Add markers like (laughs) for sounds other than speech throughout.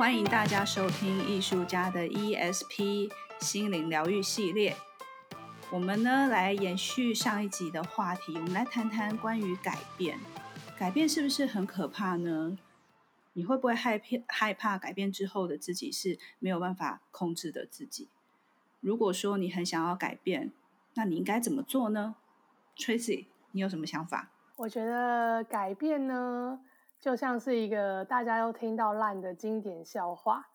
欢迎大家收听艺术家的 ESP 心灵疗愈系列。我们呢，来延续上一集的话题，我们来谈谈关于改变。改变是不是很可怕呢？你会不会害怕害怕改变之后的自己是没有办法控制的自己？如果说你很想要改变，那你应该怎么做呢？Tracy，你有什么想法？我觉得改变呢，就像是一个大家都听到烂的经典笑话，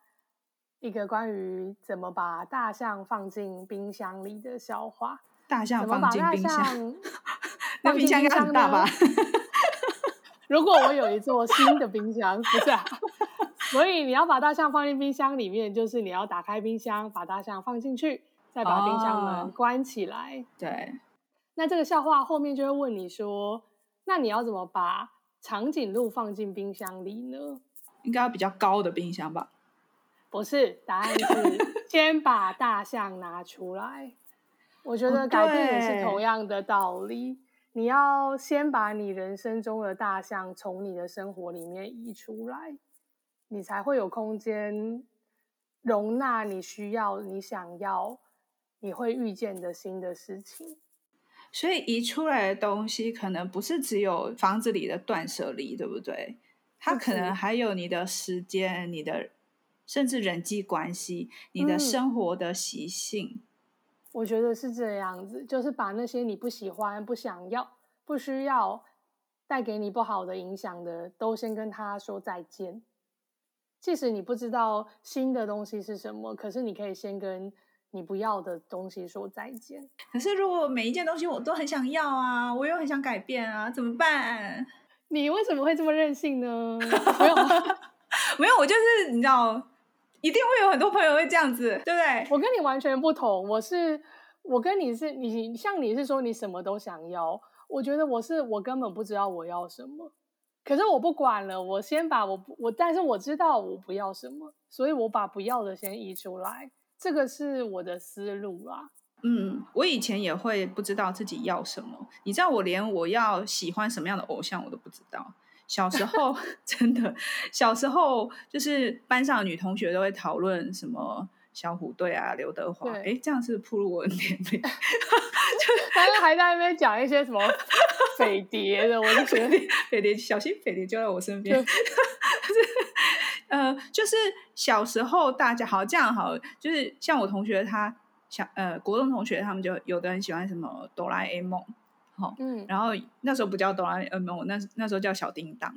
一个关于怎么把大象放进冰箱里的笑话。大象放进冰箱，(laughs) 那冰箱应该很大吧？(laughs) 如果我有一座新的冰箱，不是啊？(laughs) 所以你要把大象放进冰箱里面，就是你要打开冰箱，把大象放进去，再把冰箱门关起来。哦、对。那这个笑话后面就会问你说，那你要怎么把长颈鹿放进冰箱里呢？应该要比较高的冰箱吧？不是，答案是 (laughs) 先把大象拿出来。我觉得改变也是同样的道理，哦、你要先把你人生中的大象从你的生活里面移出来，你才会有空间容纳你需要、你想要、你会遇见的新的事情。所以移出来的东西可能不是只有房子里的断舍离，对不对？它可能还有你的时间、你的甚至人际关系、你的生活的习性。嗯，我觉得是这样子，就是把那些你不喜欢、不想要、不需要、带给你不好的影响的，都先跟他说再见。即使你不知道新的东西是什么，可是你可以先跟。你不要的东西说再见。可是如果每一件东西我都很想要啊，我又很想改变啊，怎么办？你为什么会这么任性呢？(laughs) 没有，(laughs) 没有，我就是你知道，一定会有很多朋友会这样子，对不对？我跟你完全不同，我是我跟你是你像你是说你什么都想要，我觉得我是我根本不知道我要什么，可是我不管了，我先把我我，但是我知道我不要什么，所以我把不要的先移出来。这个是我的思路啦。嗯，我以前也会不知道自己要什么。你知道，我连我要喜欢什么样的偶像我都不知道。小时候 (laughs) 真的，小时候就是班上女同学都会讨论什么小虎队啊、刘德华。哎，这样是暴露我的年龄。(laughs) 就是他们还在那边讲一些什么 (laughs) 匪谍的，我就觉得匪谍小心匪谍就在我身边。呃，就是小时候大家好这样好，就是像我同学他小呃国中同学他们就有的人喜欢什么哆啦 A 梦，好，嗯，然后那时候不叫哆啦 A 梦，那那时候叫小叮当，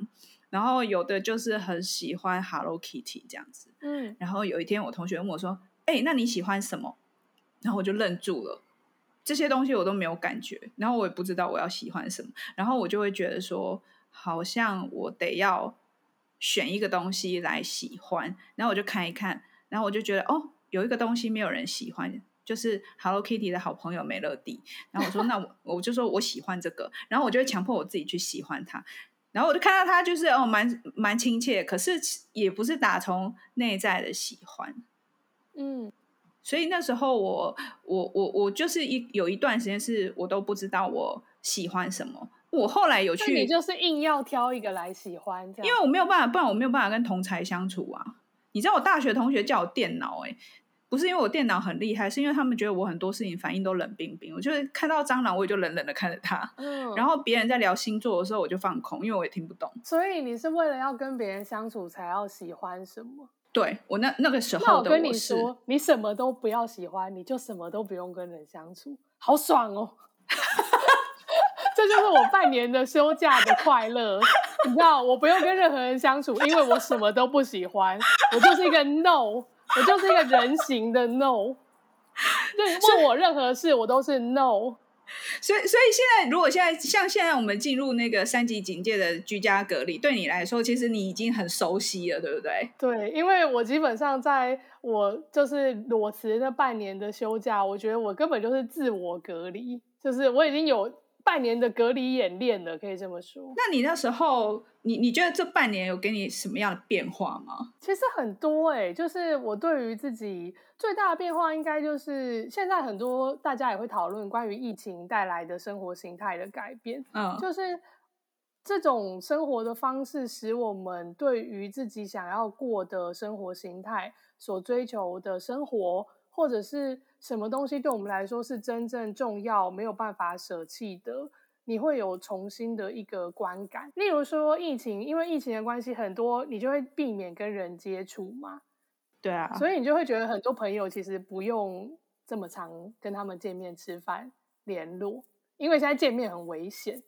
然后有的就是很喜欢 Hello Kitty 这样子，嗯，然后有一天我同学问我说，哎、欸，那你喜欢什么？然后我就愣住了，这些东西我都没有感觉，然后我也不知道我要喜欢什么，然后我就会觉得说，好像我得要。选一个东西来喜欢，然后我就看一看，然后我就觉得哦，有一个东西没有人喜欢，就是 Hello Kitty 的好朋友美乐蒂。然后我说 (laughs) 那我我就说我喜欢这个，然后我就会强迫我自己去喜欢它。然后我就看到它就是哦，蛮蛮亲切，可是也不是打从内在的喜欢。嗯，所以那时候我我我我就是一有一段时间是我都不知道我喜欢什么。我后来有去，你就是硬要挑一个来喜欢，这样。因为我没有办法，不然我没有办法跟同才相处啊。你知道我大学同学叫我电脑，哎，不是因为我电脑很厉害，是因为他们觉得我很多事情反应都冷冰冰。我就是看到蟑螂，我也就冷冷的看着他。嗯。然后别人在聊星座的时候，我就放空，因为我也听不懂。所以你是为了要跟别人相处才要喜欢什么？对，我那那个时候的我是，那我跟你说，你什么都不要喜欢，你就什么都不用跟人相处，好爽哦。(laughs) 这就是我半年的休假的快乐，你知道，我不用跟任何人相处，因为我什么都不喜欢，我就是一个 no，我就是一个人形的 no。对，问我任何事，我都是 no。所以，所以现在，如果现在像现在我们进入那个三级警戒的居家隔离，对你来说，其实你已经很熟悉了，对不对？对，因为我基本上在我就是裸辞那半年的休假，我觉得我根本就是自我隔离，就是我已经有。半年的隔离演练了，可以这么说。那你那时候，你你觉得这半年有给你什么样的变化吗？其实很多哎、欸，就是我对于自己最大的变化，应该就是现在很多大家也会讨论关于疫情带来的生活形态的改变。嗯，就是这种生活的方式，使我们对于自己想要过的生活形态所追求的生活，或者是什么东西对我们来说是真正重要、没有办法舍弃的，你会有重新的一个观感。例如说，疫情，因为疫情的关系，很多你就会避免跟人接触嘛。对啊，所以你就会觉得很多朋友其实不用这么常跟他们见面吃饭联络，因为现在见面很危险。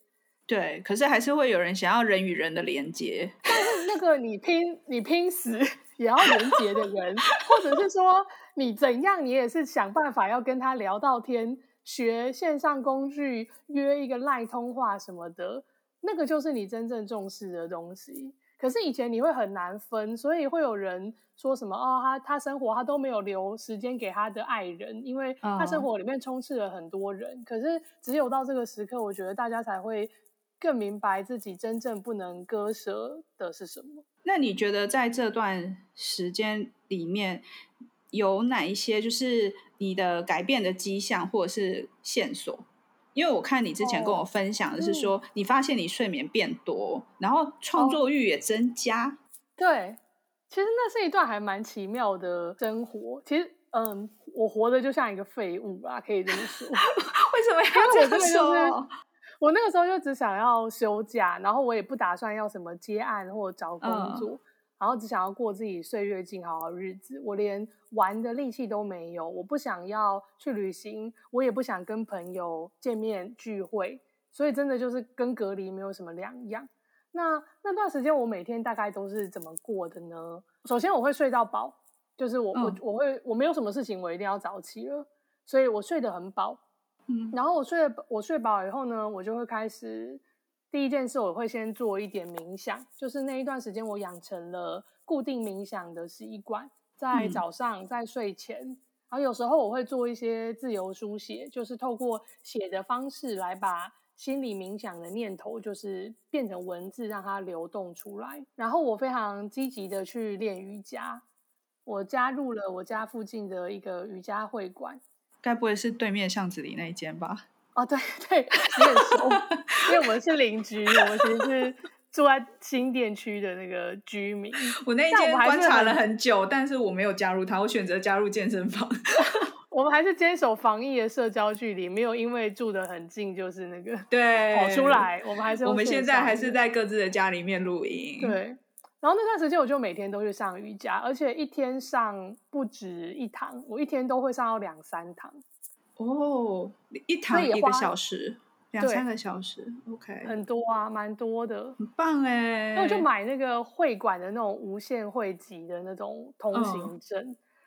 对，可是还是会有人想要人与人的连接。但是那个你拼你拼死也要连接的人，或者是说你怎样，你也是想办法要跟他聊到天，学线上工具，约一个赖通话什么的，那个就是你真正重视的东西。可是以前你会很难分，所以会有人说什么哦，他他生活他都没有留时间给他的爱人，因为他生活里面充斥了很多人。Oh. 可是只有到这个时刻，我觉得大家才会更明白自己真正不能割舍的是什么。那你觉得在这段时间里面，有哪一些就是你的改变的迹象或者是线索？因为我看你之前跟我分享的是说，哦嗯、你发现你睡眠变多，然后创作欲也增加。哦、对，其实那是一段还蛮奇妙的生活。其实，嗯，我活得就像一个废物吧，可以这么说。(laughs) 为什么要这么说？我那个时候就只想要休假，然后我也不打算要什么接案或找工作。嗯然后只想要过自己岁月静好的日子，我连玩的力气都没有。我不想要去旅行，我也不想跟朋友见面聚会，所以真的就是跟隔离没有什么两样。那那段时间我每天大概都是怎么过的呢？首先我会睡到饱，就是我、嗯、我我会我没有什么事情，我一定要早起了，所以我睡得很饱。嗯，然后我睡我睡饱以后呢，我就会开始。第一件事，我会先做一点冥想，就是那一段时间我养成了固定冥想的习惯，在早上，在睡前，嗯、然后有时候我会做一些自由书写，就是透过写的方式来把心里冥想的念头，就是变成文字，让它流动出来。然后我非常积极的去练瑜伽，我加入了我家附近的一个瑜伽会馆，该不会是对面巷子里那一间吧？哦，对对，你很熟，因为我们是邻居，我们其实是住在新店区的那个居民。我那一间观察了很久，但是我没有加入他，我选择加入健身房。(laughs) 我们还是坚守防疫的社交距离，没有因为住得很近就是那个对跑出来。我们还是我们现在还是在各自的家里面录音。对，然后那段时间我就每天都去上瑜伽，而且一天上不止一堂，我一天都会上到两三堂。哦，一堂一个小时，两三个小时，OK，很多啊，蛮多的，很棒哎。那我就买那个会馆的那种无限会籍的那种通行证，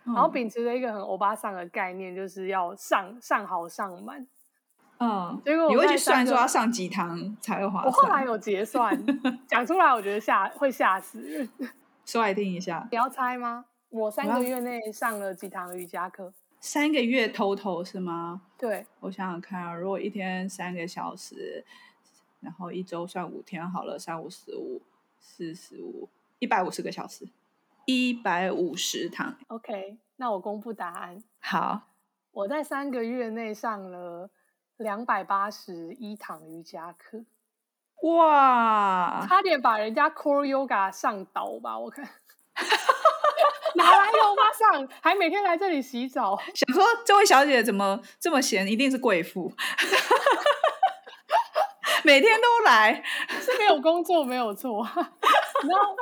嗯、然后秉持着一个很欧巴桑的概念，就是要上上好上满。嗯，结果你会去算说要上几堂才会划算？我后来有结 (laughs) 算，讲出来我觉得吓会吓死人。说来听一下，你要猜吗？我三个月内上了几堂瑜伽课？三个月 total 是吗？对，我想想看啊，如果一天三个小时，然后一周算五天好了，三五十五，四十五，一百五十个小时，一百五十堂。OK，那我公布答案。好，我在三个月内上了两百八十一堂瑜伽课。哇，差点把人家 Core Yoga 上倒吧？我看。(laughs) 哪来有马上还每天来这里洗澡？想说这位小姐怎么这么闲？一定是贵妇，(laughs) 每天都来，是没有工作没有错。然后，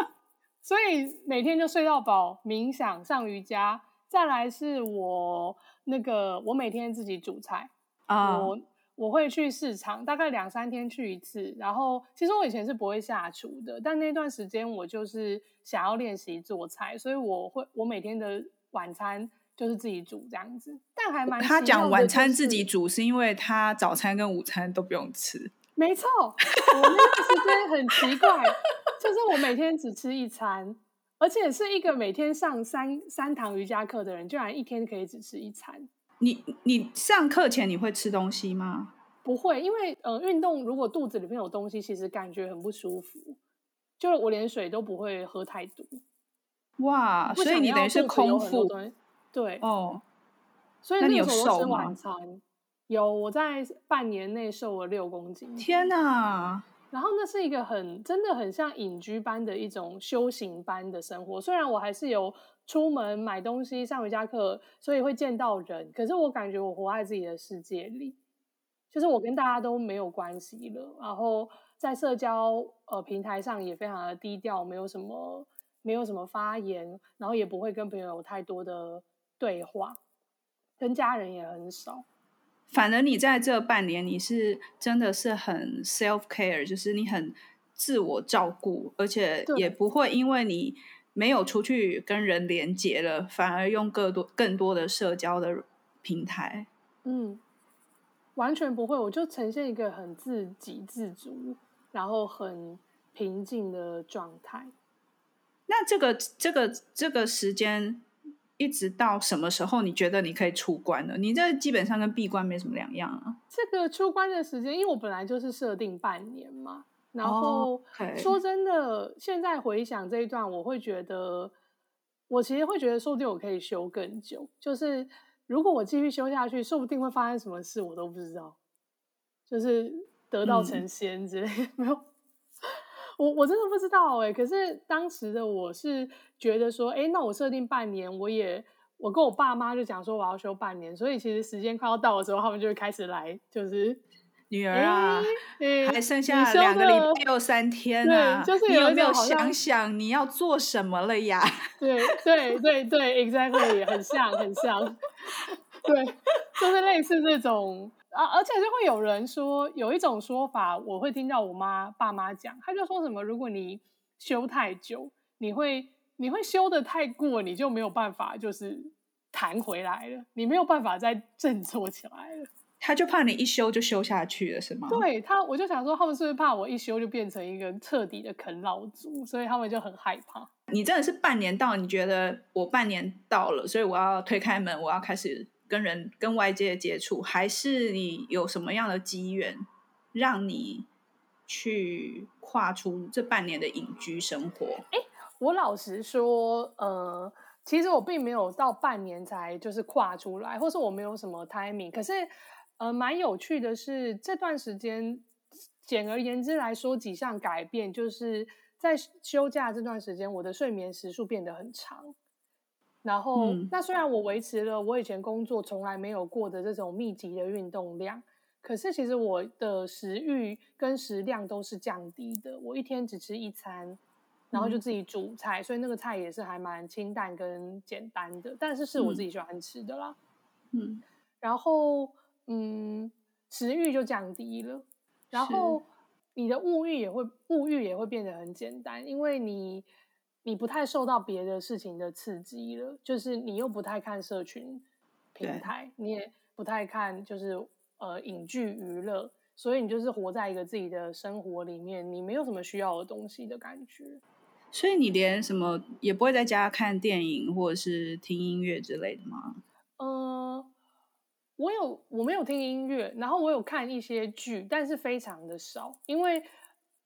所以每天就睡到饱，冥想、上瑜伽。再来是我那个，我每天自己煮菜啊。Uh. 我我会去市场，大概两三天去一次。然后，其实我以前是不会下厨的，但那段时间我就是想要练习做菜，所以我会我每天的晚餐就是自己煮这样子。但还蛮、就是、他讲晚餐自己煮，是因为他早餐跟午餐都不用吃。(laughs) 没错，我那段时间很奇怪，就是我每天只吃一餐，而且是一个每天上三三堂瑜伽课的人，居然一天可以只吃一餐。你你上课前你会吃东西吗？不会，因为呃，运动如果肚子里面有东西，其实感觉很不舒服。就是我连水都不会喝太多。哇，所以你等于是空腹。对哦，所以那你有瘦吗？有，我在半年内瘦了六公斤。天哪！然后那是一个很真的很像隐居般的一种修行般的生活。虽然我还是有出门买东西、上瑜伽课，所以会见到人，可是我感觉我活在自己的世界里，就是我跟大家都没有关系了。然后在社交呃平台上也非常的低调，没有什么没有什么发言，然后也不会跟朋友有太多的对话，跟家人也很少。反而你在这半年，你是真的是很 self care，就是你很自我照顾，而且也不会因为你没有出去跟人连接了，反而用更多更多的社交的平台。嗯，完全不会，我就呈现一个很自给自足，然后很平静的状态。那这个这个这个时间。一直到什么时候你觉得你可以出关了？你这基本上跟闭关没什么两样啊。这个出关的时间，因为我本来就是设定半年嘛。然后说真的，oh. 现在回想这一段，我会觉得，我其实会觉得，说不定我可以修更久。就是如果我继续修下去，说不定会发生什么事，我都不知道。就是得道成仙之类，没有。我我真的不知道哎、欸，可是当时的我是觉得说，哎、欸，那我设定半年，我也我跟我爸妈就讲说我要休半年，所以其实时间快要到的时候，他们就会开始来，就是女儿啊，欸、还剩下两个礼拜又三天啊，就是你有没有想想你要做什么了呀？(laughs) 对对对对，exactly，很像很像，对，就是类似这种。啊，而且就会有人说，有一种说法，我会听到我妈爸妈讲，他就说什么，如果你修太久，你会你会修的太过，你就没有办法就是弹回来了，你没有办法再振作起来了。他就怕你一修就修下去了，是吗？对他，我就想说，他们是不是怕我一修就变成一个彻底的啃老族，所以他们就很害怕。你真的是半年到，你觉得我半年到了，所以我要推开门，我要开始。跟人跟外界接触，还是你有什么样的机缘，让你去跨出这半年的隐居生活？哎，我老实说，呃，其实我并没有到半年才就是跨出来，或是我没有什么 timing。可是，呃，蛮有趣的是，这段时间，简而言之来说，几项改变，就是在休假这段时间，我的睡眠时数变得很长。然后，嗯、那虽然我维持了我以前工作从来没有过的这种密集的运动量，可是其实我的食欲跟食量都是降低的。我一天只吃一餐，然后就自己煮菜，嗯、所以那个菜也是还蛮清淡跟简单的，但是是我自己喜欢吃的啦。嗯，然后嗯，食欲就降低了，然后你的物欲也会物欲也会变得很简单，因为你。你不太受到别的事情的刺激了，就是你又不太看社群平台，你也不太看，就是呃影剧娱乐，所以你就是活在一个自己的生活里面，你没有什么需要的东西的感觉。所以你连什么也不会在家看电影或者是听音乐之类的吗？呃，我有，我没有听音乐，然后我有看一些剧，但是非常的少，因为。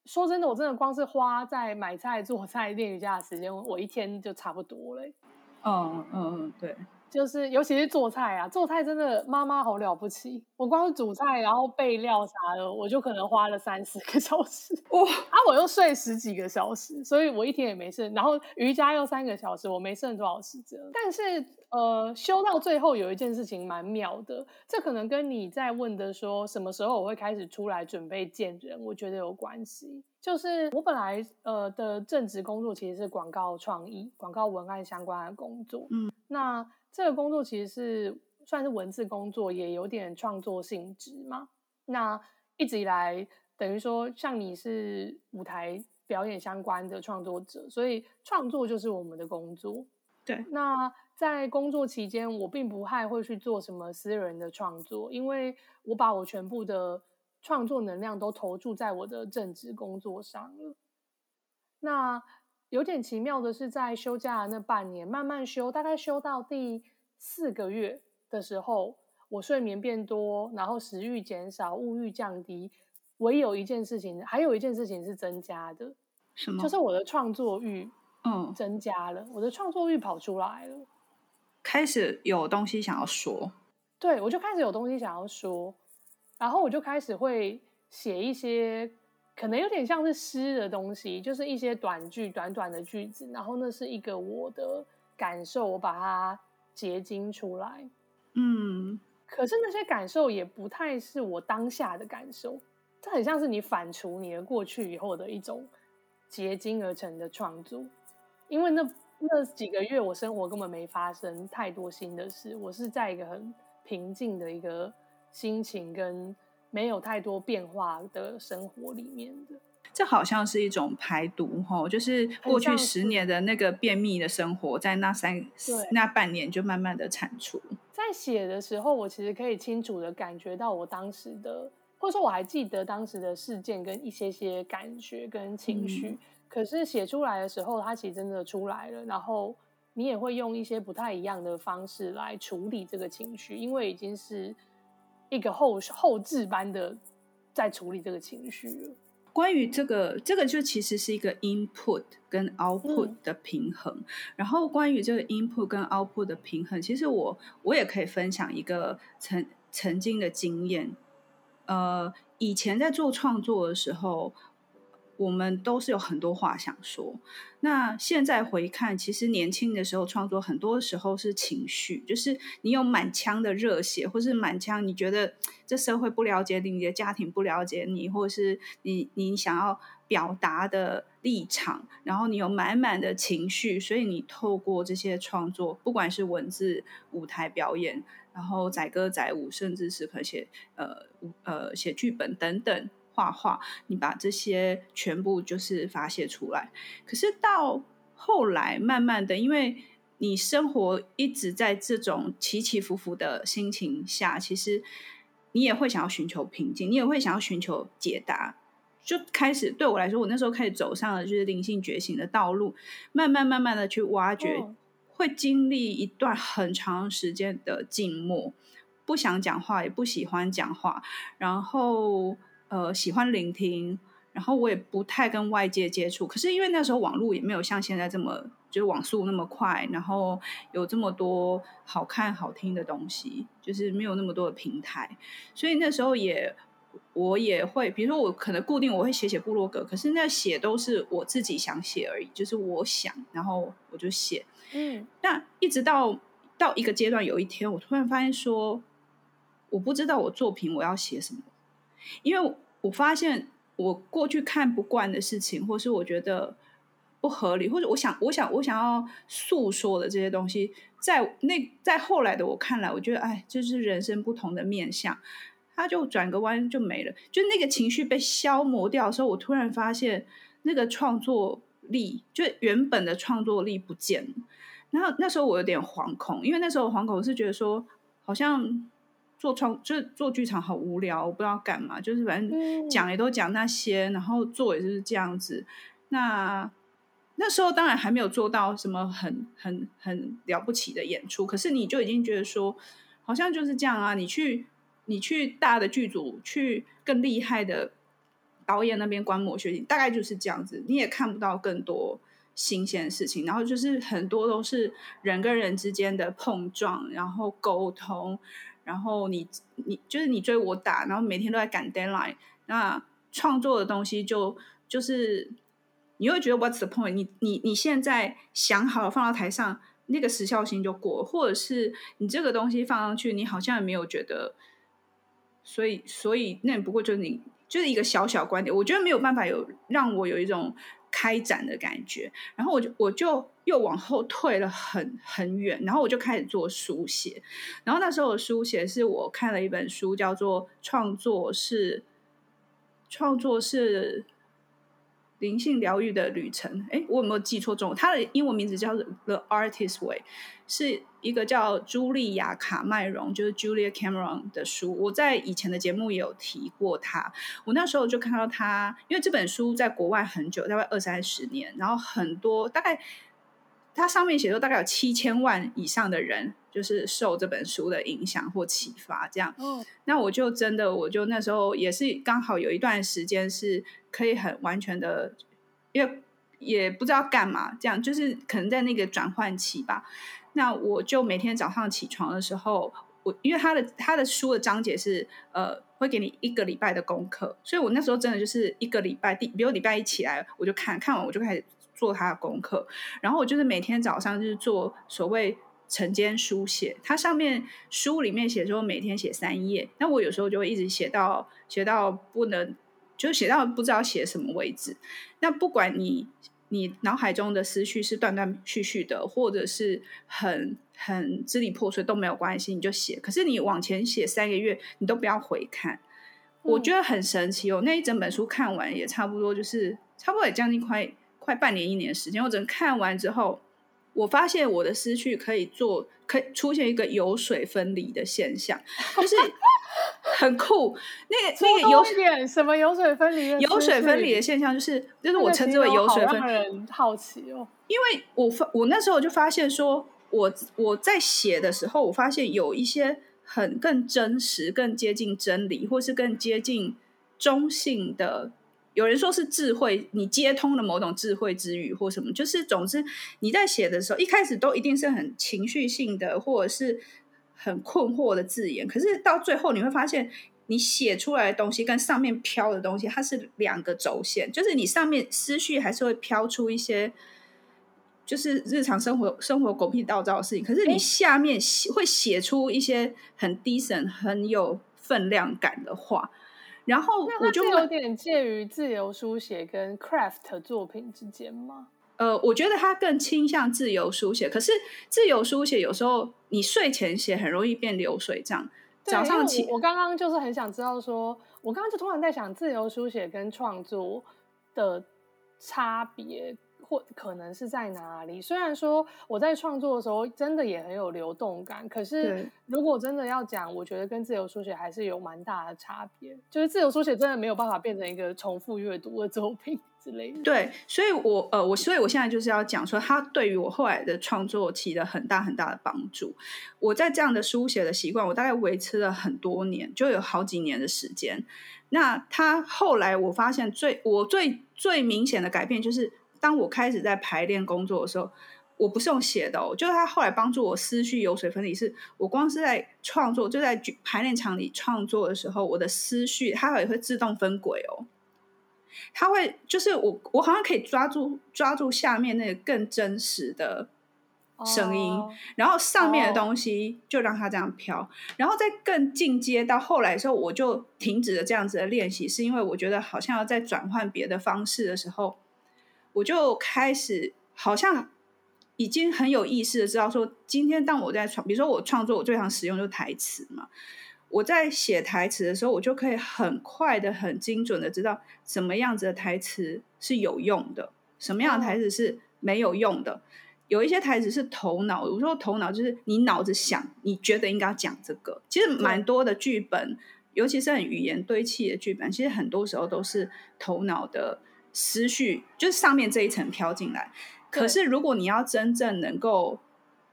说真的，我真的光是花在买菜、做菜、练瑜伽的时间，我一天就差不多了。嗯嗯嗯，对，就是尤其是做菜啊，做菜真的妈妈好了不起。我光是煮菜，然后备料啥的，我就可能花了三四个小时。哇、哦！啊，我又睡十几个小时，所以我一天也没剩。然后瑜伽又三个小时，我没剩多少时间。但是呃，修到最后有一件事情蛮妙的，这可能跟你在问的说什么时候我会开始出来准备见人，我觉得有关系。就是我本来呃的正职工作其实是广告创意、广告文案相关的工作。嗯，那这个工作其实是算是文字工作，也有点创作性质嘛。那一直以来，等于说像你是舞台表演相关的创作者，所以创作就是我们的工作。对，那。在工作期间，我并不太会去做什么私人的创作，因为我把我全部的创作能量都投注在我的正职工作上了。那有点奇妙的是，在休假的那半年，慢慢休，大概休到第四个月的时候，我睡眠变多，然后食欲减少，物欲降低，唯有一件事情，还有一件事情是增加的，什么？就是我的创作欲，嗯，增加了，我的创作欲跑出来了。开始有东西想要说，对，我就开始有东西想要说，然后我就开始会写一些可能有点像是诗的东西，就是一些短句、短短的句子，然后那是一个我的感受，我把它结晶出来。嗯，可是那些感受也不太是我当下的感受，这很像是你反刍你的过去以后的一种结晶而成的创作。因为那那几个月我生活根本没发生太多新的事，我是在一个很平静的一个心情跟。没有太多变化的生活里面的，这好像是一种排毒齁，就是过去十年的那个便秘的生活，在那三那半年就慢慢的铲除。在写的时候，我其实可以清楚的感觉到我当时的，或者说我还记得当时的事件跟一些些感觉跟情绪。嗯、可是写出来的时候，它其实真的出来了，然后你也会用一些不太一样的方式来处理这个情绪，因为已经是。一个后后置般的在处理这个情绪了。关于这个，这个就其实是一个 input 跟 output 的平衡。嗯、然后关于这个 input 跟 output 的平衡，其实我我也可以分享一个曾曾经的经验。呃，以前在做创作的时候。我们都是有很多话想说。那现在回看，其实年轻的时候创作，很多时候是情绪，就是你有满腔的热血，或是满腔你觉得这社会不了解你，你的家庭不了解你，或是你你想要表达的立场，然后你有满满的情绪，所以你透过这些创作，不管是文字、舞台表演，然后载歌载舞，甚至是可写呃呃写剧本等等。画画，你把这些全部就是发泄出来。可是到后来，慢慢的，因为你生活一直在这种起起伏伏的心情下，其实你也会想要寻求平静，你也会想要寻求解答。就开始对我来说，我那时候开始走上了就是灵性觉醒的道路，慢慢慢慢的去挖掘，会经历一段很长时间的静默，不想讲话，也不喜欢讲话，然后。呃，喜欢聆听，然后我也不太跟外界接触。可是因为那时候网络也没有像现在这么，就是网速那么快，然后有这么多好看好听的东西，就是没有那么多的平台，所以那时候也我也会，比如说我可能固定我会写写部落格，可是那写都是我自己想写而已，就是我想，然后我就写。嗯，那一直到到一个阶段，有一天我突然发现说，我不知道我作品我要写什么。因为我发现，我过去看不惯的事情，或是我觉得不合理，或者我想，我想，我想要诉说的这些东西，在那在后来的我看来，我觉得，哎，就是人生不同的面向，他就转个弯就没了。就那个情绪被消磨掉的时候，我突然发现，那个创作力，就原本的创作力不见了。然后那时候我有点惶恐，因为那时候惶恐是觉得说，好像。做创就是做剧场好无聊，我不知道干嘛，就是反正讲也都讲那些，嗯、然后做也就是这样子。那那时候当然还没有做到什么很很很了不起的演出，可是你就已经觉得说，好像就是这样啊。你去你去大的剧组，去更厉害的导演那边观摩学习，大概就是这样子。你也看不到更多新鲜的事情，然后就是很多都是人跟人之间的碰撞，然后沟通。然后你你就是你追我打，然后每天都在赶 deadline。那创作的东西就就是你会觉得 what's the point？你你你现在想好了放到台上，那个时效性就过，或者是你这个东西放上去，你好像也没有觉得。所以所以那不过就是你就是一个小小观点，我觉得没有办法有让我有一种。开展的感觉，然后我就我就又往后退了很很远，然后我就开始做书写，然后那时候的书写是我看了一本书，叫做《创作是创作是灵性疗愈的旅程》。哎，我有没有记错中文？它的英文名字叫《The Artist Way》，是。一个叫茱莉亚·卡麦隆，就是 Julia Cameron 的书，我在以前的节目也有提过他。我那时候就看到他，因为这本书在国外很久，大概二三十年，然后很多大概他上面写说大概有七千万以上的人，就是受这本书的影响或启发，这样。哦。那我就真的，我就那时候也是刚好有一段时间是可以很完全的，因为也不知道干嘛，这样就是可能在那个转换期吧。那我就每天早上起床的时候，我因为他的他的书的章节是呃会给你一个礼拜的功课，所以我那时候真的就是一个礼拜，第比如礼拜一起来我就看看完我就开始做他的功课，然后我就是每天早上就是做所谓晨间书写，它上面书里面写说每天写三页，那我有时候就会一直写到写到不能，就写到不知道写什么为止。那不管你你脑海中的思绪是断断续续的，或者是很很支离破碎都没有关系，你就写。可是你往前写三个月，你都不要回看，嗯、我觉得很神奇哦。那一整本书看完也差不多，就是差不多也将近快快半年一年的时间。我整个看完之后，我发现我的思绪可以做，可以出现一个油水分离的现象，就是。很酷，那个那个油水什么油水分离？油水分离的现象就是，就是我称之为油水分离。让人好奇哦，因为我发我那时候就发现说，我我在写的时候，我发现有一些很更真实、更接近真理，或是更接近中性的。有人说是智慧，你接通了某种智慧之语或什么，就是总之你在写的时候，一开始都一定是很情绪性的，或者是。很困惑的字眼，可是到最后你会发现，你写出来的东西跟上面飘的东西，它是两个轴线，就是你上面思绪还是会飘出一些，就是日常生活生活狗屁倒灶的事情，可是你下面会写出一些很 decent、很有分量感的话，然后我就有点介于自由书写跟 craft 作品之间吗？呃，我觉得他更倾向自由书写，可是自由书写有时候你睡前写很容易变流水账。早上起，我刚刚就是很想知道说，说我刚刚就突然在想，自由书写跟创作的差别。或可能是在哪里？虽然说我在创作的时候真的也很有流动感，可是如果真的要讲，我觉得跟自由书写还是有蛮大的差别。就是自由书写真的没有办法变成一个重复阅读的作品之类的。对，所以我呃，我所以我现在就是要讲说，它对于我后来的创作起了很大很大的帮助。我在这样的书写的习惯，我大概维持了很多年，就有好几年的时间。那他后来我发现最我最最明显的改变就是。当我开始在排练工作的时候，我不是用写的哦，就是他后来帮助我思绪油水分离。是我光是在创作，就在排练场里创作的时候，我的思绪它也会自动分轨哦。他会就是我，我好像可以抓住抓住下面那个更真实的声音，oh. 然后上面的东西就让它这样飘，oh. 然后再更进阶到后来的时候，我就停止了这样子的练习，是因为我觉得好像要再转换别的方式的时候。我就开始好像已经很有意识的知道说，今天当我在创，比如说我创作，我最常使用就是台词嘛。我在写台词的时候，我就可以很快的、很精准的知道什么样子的台词是有用的，什么样的台词是没有用的。有一些台词是头脑，我说头脑就是你脑子想，你觉得应该要讲这个。其实蛮多的剧本，尤其是很语言堆砌的剧本，其实很多时候都是头脑的。思绪就是上面这一层飘进来，可是如果你要真正能够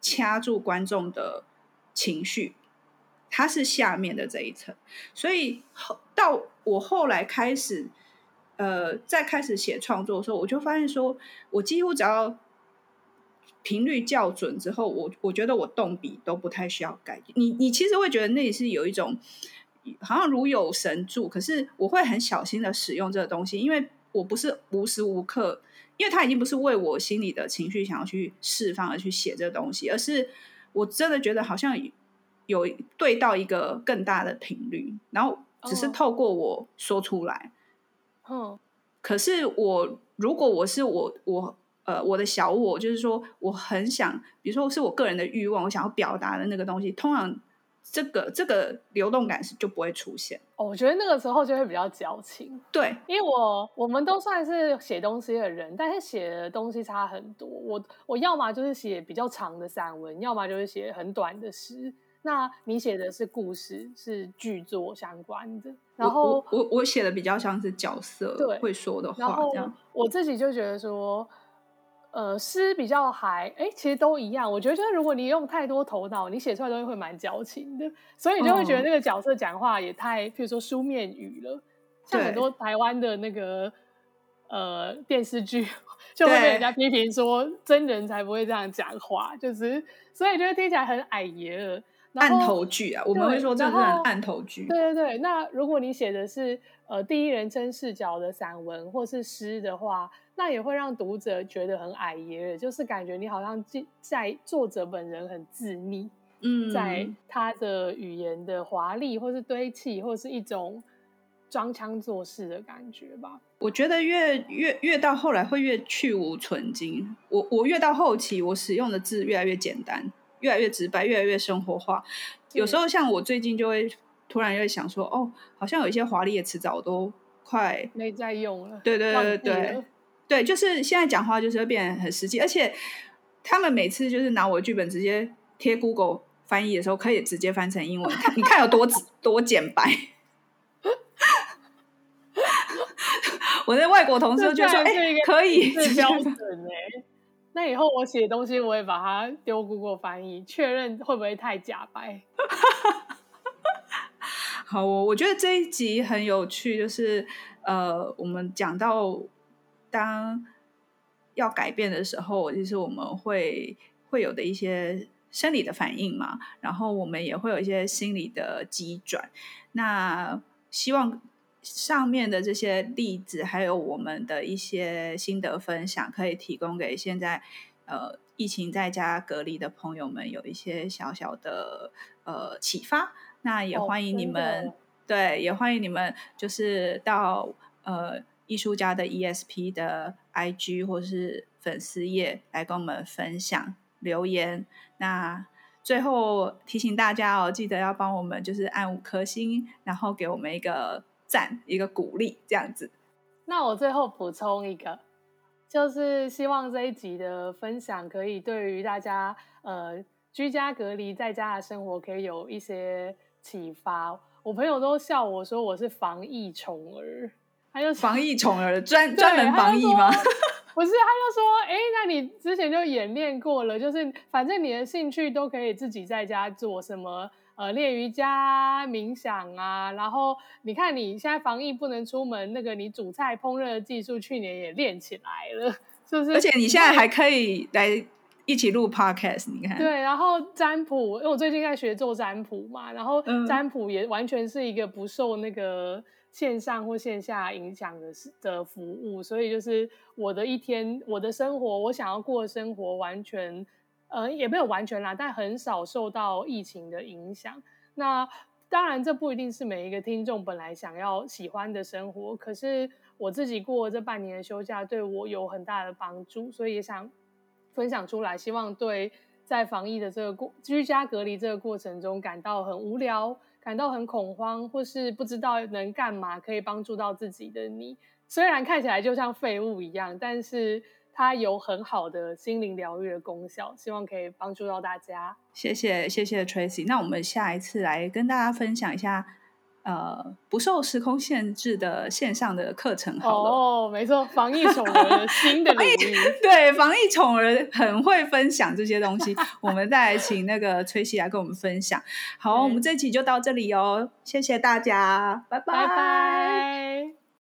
掐住观众的情绪，它是下面的这一层。所以后到我后来开始，呃，在开始写创作的时候，我就发现说，我几乎只要频率校准之后，我我觉得我动笔都不太需要改。你你其实会觉得那里是有一种好像如有神助，可是我会很小心的使用这个东西，因为。我不是无时无刻，因为他已经不是为我心里的情绪想要去释放而去写这个东西，而是我真的觉得好像有对到一个更大的频率，然后只是透过我说出来。嗯，可是我如果我是我我呃我的小我，就是说我很想，比如说是我个人的欲望，我想要表达的那个东西，通常。这个这个流动感是就不会出现哦，我觉得那个时候就会比较矫情。对，因为我我们都算是写东西的人，但是写的东西差很多。我我要么就是写比较长的散文，要么就是写很短的诗。那你写的是故事，是剧作相关的。然后我我，我写的比较像是角色对会说的话这样。我自己就觉得说。呃，诗比较还，哎，其实都一样。我觉得，就是如果你用太多头脑，你写出来的东西会蛮矫情的，所以你就会觉得那个角色讲话也太，譬如说书面语了。像很多台湾的那个呃电视剧，就会被人家批评说真人才不会这样讲话，就是所以就会听起来很矮爷了。案头剧啊，我们会说这是案头剧。对对对，那如果你写的是呃第一人称视角的散文或是诗的话，那也会让读者觉得很矮耶，就是感觉你好像在作者本人很自溺，嗯，在他的语言的华丽或是堆砌，或是一种装腔作势的感觉吧。我觉得越越越到后来会越去无存精，我我越到后期，我使用的字越来越简单。越来越直白，越来越生活化。有时候像我最近就会突然又想说，哦，好像有一些华丽的词藻都快没在用了。对对对对对，就是现在讲话就是会变得很实际，而且他们每次就是拿我的剧本直接贴 Google 翻译的时候，可以直接翻成英文，你看有多多简白。我的外国同事就说，哎，可以，是标准哎。(laughs) 那以后我写东西，我也把它丢 Google 翻译，确认会不会太假白。好，我我觉得这一集很有趣，就是呃，我们讲到当要改变的时候，就是我们会会有的一些生理的反应嘛，然后我们也会有一些心理的急转。那希望。上面的这些例子，还有我们的一些心得分享，可以提供给现在呃疫情在家隔离的朋友们有一些小小的呃启发。那也欢迎你们，哦、对，也欢迎你们，就是到呃艺术家的 ESP 的 IG 或是粉丝页来跟我们分享留言。那最后提醒大家哦，记得要帮我们就是按五颗星，然后给我们一个。赞一个鼓励这样子，那我最后补充一个，就是希望这一集的分享可以对于大家呃居家隔离在家的生活可以有一些启发。我朋友都笑我说我是防疫宠儿，他就防疫宠儿专专门防疫吗？(laughs) 不是，他就说，哎，那你之前就演练过了，就是反正你的兴趣都可以自己在家做什么。呃，练瑜伽、冥想啊，然后你看你现在防疫不能出门，那个你煮菜烹饪的技术去年也练起来了，是不是？而且你现在还可以来一起录 podcast，你看。对，然后占卜，因为我最近在学做占卜嘛，然后占卜也完全是一个不受那个线上或线下影响的的服务，所以就是我的一天，我的生活，我想要过的生活完全。呃，也没有完全啦，但很少受到疫情的影响。那当然，这不一定是每一个听众本来想要喜欢的生活。可是我自己过这半年的休假，对我有很大的帮助，所以也想分享出来。希望对在防疫的这个过居家隔离这个过程中感到很无聊、感到很恐慌，或是不知道能干嘛可以帮助到自己的你，虽然看起来就像废物一样，但是。它有很好的心灵疗愈的功效，希望可以帮助到大家。谢谢，谢谢 Tracy。那我们下一次来跟大家分享一下，呃，不受时空限制的线上的课程好了。哦，没错，防疫宠儿的新的 (laughs) 领域。对，防疫宠儿很会分享这些东西。我们再来请那个 Tracy 来跟我们分享。好，我们这期就到这里哦，谢谢大家，拜拜。拜拜。